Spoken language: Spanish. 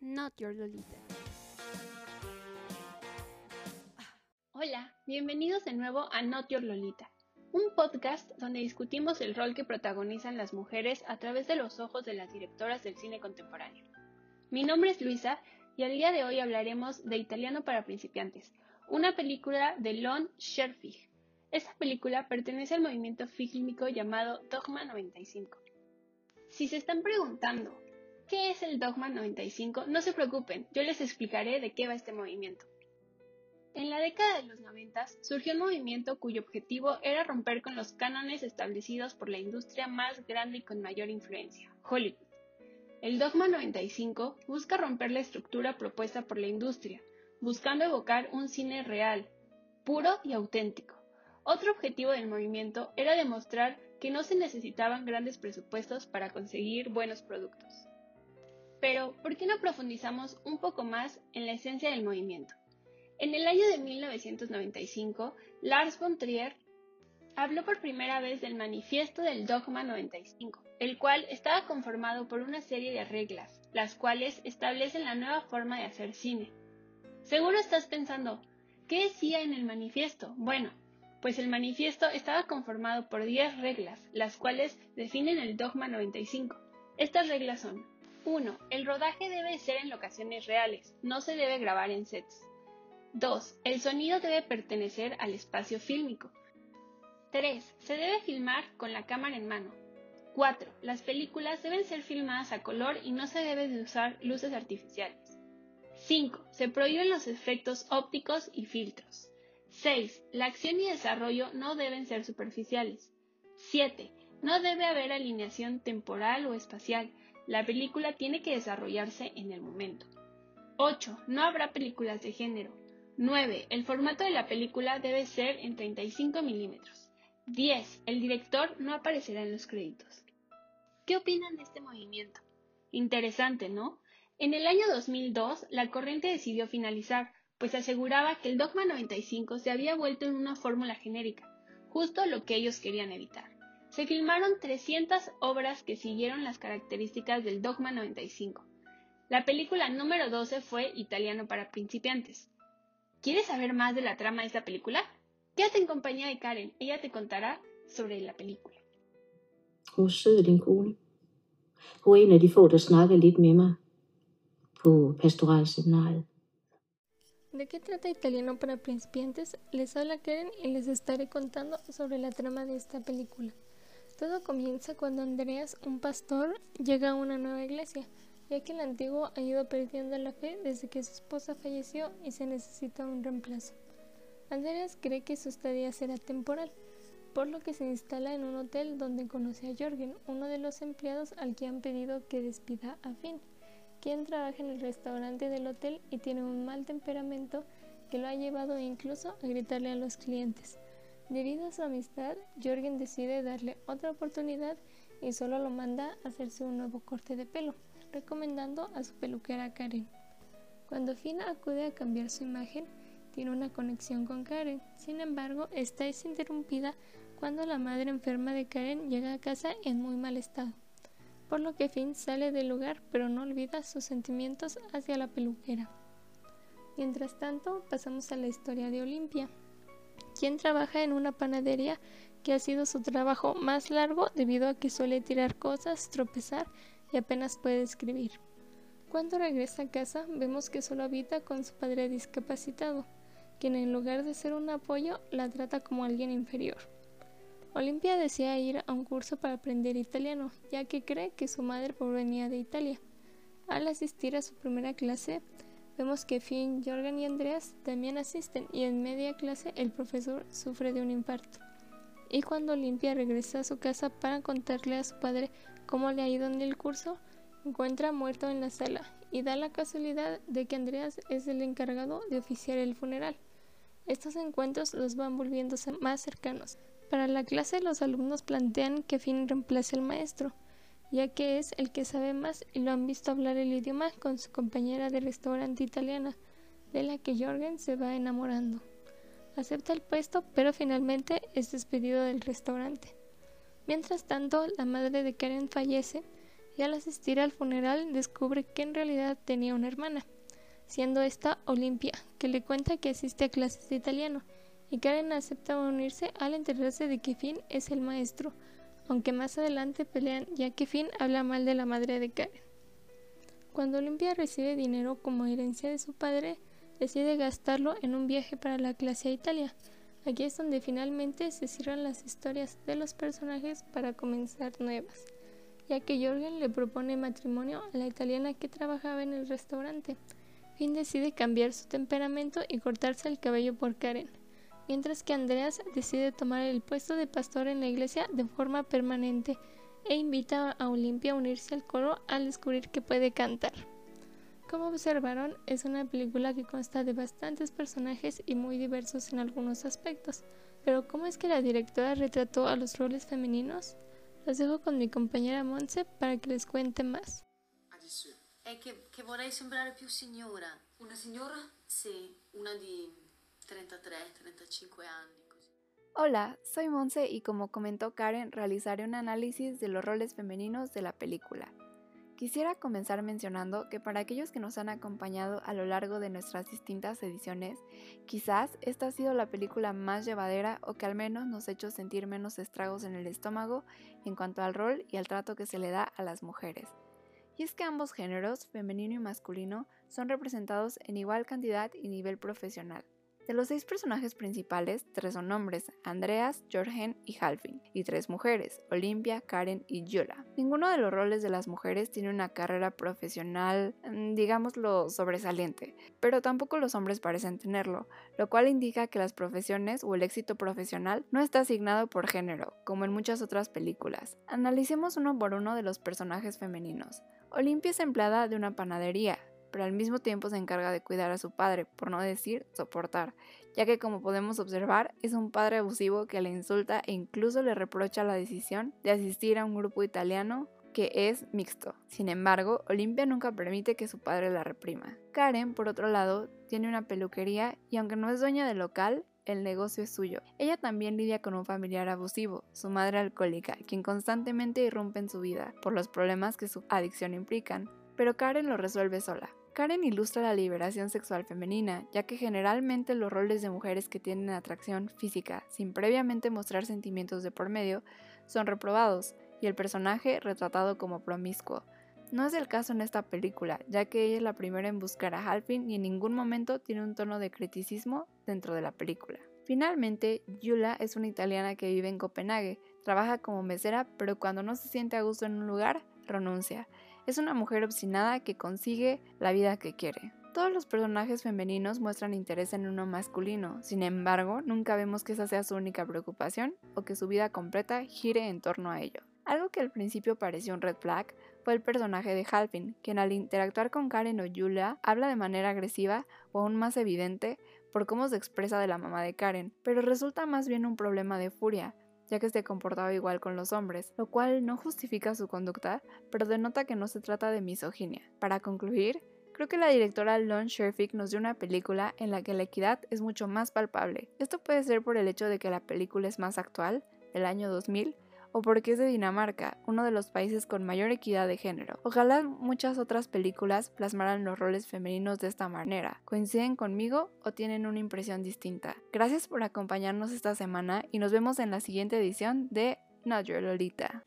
Not Your Lolita. Hola, bienvenidos de nuevo a Not Your Lolita, un podcast donde discutimos el rol que protagonizan las mujeres a través de los ojos de las directoras del cine contemporáneo. Mi nombre es Luisa y al día de hoy hablaremos de Italiano para principiantes, una película de Lon Scherfig. Esta película pertenece al movimiento fílmico llamado Dogma 95. Si se están preguntando qué es el Dogma 95, no se preocupen, yo les explicaré de qué va este movimiento. En la década de los 90 surgió un movimiento cuyo objetivo era romper con los cánones establecidos por la industria más grande y con mayor influencia, Hollywood. El Dogma 95 busca romper la estructura propuesta por la industria, buscando evocar un cine real, puro y auténtico. Otro objetivo del movimiento era demostrar que no se necesitaban grandes presupuestos para conseguir buenos productos. Pero, ¿por qué no profundizamos un poco más en la esencia del movimiento? En el año de 1995, Lars von Trier habló por primera vez del manifiesto del Dogma 95, el cual estaba conformado por una serie de reglas, las cuales establecen la nueva forma de hacer cine. Seguro estás pensando, ¿qué decía en el manifiesto? Bueno, pues el manifiesto estaba conformado por 10 reglas, las cuales definen el Dogma 95. Estas reglas son 1. El rodaje debe ser en locaciones reales, no se debe grabar en sets. 2. El sonido debe pertenecer al espacio fílmico. 3. Se debe filmar con la cámara en mano. 4. Las películas deben ser filmadas a color y no se debe de usar luces artificiales. 5. Se prohíben los efectos ópticos y filtros. 6. La acción y desarrollo no deben ser superficiales. 7. No debe haber alineación temporal o espacial. La película tiene que desarrollarse en el momento. 8. No habrá películas de género. 9. El formato de la película debe ser en 35 milímetros. 10. El director no aparecerá en los créditos. ¿Qué opinan de este movimiento? Interesante, ¿no? En el año 2002, la corriente decidió finalizar, pues aseguraba que el dogma 95 se había vuelto en una fórmula genérica, justo lo que ellos querían evitar. Se filmaron 300 obras que siguieron las características del dogma 95. La película número 12 fue Italiano para principiantes. ¿Quieres saber más de la trama de esta película? Quédate en compañía de Karen, ella te contará sobre la película. Hun sød, din kone. Hun er en af de få, der snakker lidt med mig på pastoralseminariet. ¿De qué trata Italiano para principiantes? Les habla Karen y les estaré contando sobre la trama de esta película. Todo comienza cuando Andreas, un pastor, llega a una nueva iglesia, ya que el antiguo ha ido perdiendo la fe desde que su esposa falleció y se necesita un reemplazo. Andreas cree que su estadía será temporal, por lo que se instala en un hotel donde conoce a Jorgen, uno de los empleados al que han pedido que despida a Finn, quien trabaja en el restaurante del hotel y tiene un mal temperamento que lo ha llevado incluso a gritarle a los clientes. Debido a su amistad, Jorgen decide darle otra oportunidad y solo lo manda a hacerse un nuevo corte de pelo, recomendando a su peluquera Karen. Cuando Finn acude a cambiar su imagen, tiene una conexión con Karen. Sin embargo, esta es interrumpida cuando la madre enferma de Karen llega a casa en muy mal estado, por lo que Finn sale del lugar pero no olvida sus sentimientos hacia la peluquera. Mientras tanto, pasamos a la historia de Olimpia, quien trabaja en una panadería que ha sido su trabajo más largo debido a que suele tirar cosas, tropezar y apenas puede escribir. Cuando regresa a casa vemos que solo habita con su padre discapacitado, quien en lugar de ser un apoyo la trata como alguien inferior. Olimpia desea ir a un curso para aprender italiano, ya que cree que su madre provenía de Italia. Al asistir a su primera clase, vemos que Finn, Jorgen y Andreas también asisten y en media clase el profesor sufre de un infarto. Y cuando Olimpia regresa a su casa para contarle a su padre cómo le ha ido en el curso, encuentra muerto en la sala y da la casualidad de que Andreas es el encargado de oficiar el funeral. Estos encuentros los van volviéndose más cercanos. Para la clase los alumnos plantean que Finn reemplace al maestro, ya que es el que sabe más y lo han visto hablar el idioma con su compañera de restaurante italiana, de la que Jorgen se va enamorando. Acepta el puesto, pero finalmente es despedido del restaurante. Mientras tanto, la madre de Karen fallece, y al asistir al funeral descubre que en realidad tenía una hermana, siendo esta Olimpia, que le cuenta que asiste a clases de italiano, y Karen acepta unirse al enterarse de que Finn es el maestro, aunque más adelante pelean ya que Finn habla mal de la madre de Karen. Cuando Olimpia recibe dinero como herencia de su padre, decide gastarlo en un viaje para la clase a Italia. Aquí es donde finalmente se cierran las historias de los personajes para comenzar nuevas ya que Jorgen le propone matrimonio a la italiana que trabajaba en el restaurante. Finn decide cambiar su temperamento y cortarse el cabello por Karen, mientras que Andreas decide tomar el puesto de pastor en la iglesia de forma permanente e invita a Olimpia a unirse al coro al descubrir que puede cantar. Como observaron, es una película que consta de bastantes personajes y muy diversos en algunos aspectos, pero ¿cómo es que la directora retrató a los roles femeninos? Los dejo con mi compañera Monse para que les cuente más. È che, che vorrei sembrare più signora. Una signora? Sì, una di 33-35 anni. Così. Hola, soy Monse y como comentó Karen, realizaré un análisis de los roles femeninos de la película. Quisiera comenzar mencionando que para aquellos que nos han acompañado a lo largo de nuestras distintas ediciones, quizás esta ha sido la película más llevadera o que al menos nos ha hecho sentir menos estragos en el estómago en cuanto al rol y al trato que se le da a las mujeres. Y es que ambos géneros, femenino y masculino, son representados en igual cantidad y nivel profesional. De los seis personajes principales, tres son hombres, Andreas, Jorgen y Halfin, y tres mujeres, Olimpia, Karen y Yola. Ninguno de los roles de las mujeres tiene una carrera profesional, mm, digámoslo, sobresaliente, pero tampoco los hombres parecen tenerlo, lo cual indica que las profesiones o el éxito profesional no está asignado por género, como en muchas otras películas. Analicemos uno por uno de los personajes femeninos. Olimpia es empleada de una panadería, pero al mismo tiempo se encarga de cuidar a su padre, por no decir soportar, ya que como podemos observar es un padre abusivo que le insulta e incluso le reprocha la decisión de asistir a un grupo italiano que es mixto. Sin embargo, Olimpia nunca permite que su padre la reprima. Karen, por otro lado, tiene una peluquería y aunque no es dueña del local, el negocio es suyo. Ella también lidia con un familiar abusivo, su madre alcohólica, quien constantemente irrumpe en su vida por los problemas que su adicción implican. Pero Karen lo resuelve sola. Karen ilustra la liberación sexual femenina, ya que generalmente los roles de mujeres que tienen atracción física sin previamente mostrar sentimientos de por medio son reprobados, y el personaje retratado como promiscuo. No es el caso en esta película, ya que ella es la primera en buscar a Halfin y en ningún momento tiene un tono de criticismo dentro de la película. Finalmente, Yula es una italiana que vive en Copenhague, trabaja como mesera, pero cuando no se siente a gusto en un lugar, renuncia. Es una mujer obstinada que consigue la vida que quiere. Todos los personajes femeninos muestran interés en uno masculino, sin embargo, nunca vemos que esa sea su única preocupación o que su vida completa gire en torno a ello. Algo que al principio pareció un red flag fue el personaje de Halfin, quien al interactuar con Karen o Julia habla de manera agresiva o aún más evidente por cómo se expresa de la mamá de Karen, pero resulta más bien un problema de furia, ya que se comportaba igual con los hombres, lo cual no justifica su conducta, pero denota que no se trata de misoginia. Para concluir, creo que la directora Lon Sherfick nos dio una película en la que la equidad es mucho más palpable. Esto puede ser por el hecho de que la película es más actual, del año 2000, o porque es de Dinamarca, uno de los países con mayor equidad de género. Ojalá muchas otras películas plasmaran los roles femeninos de esta manera. ¿Coinciden conmigo o tienen una impresión distinta? Gracias por acompañarnos esta semana y nos vemos en la siguiente edición de Not Your Lolita.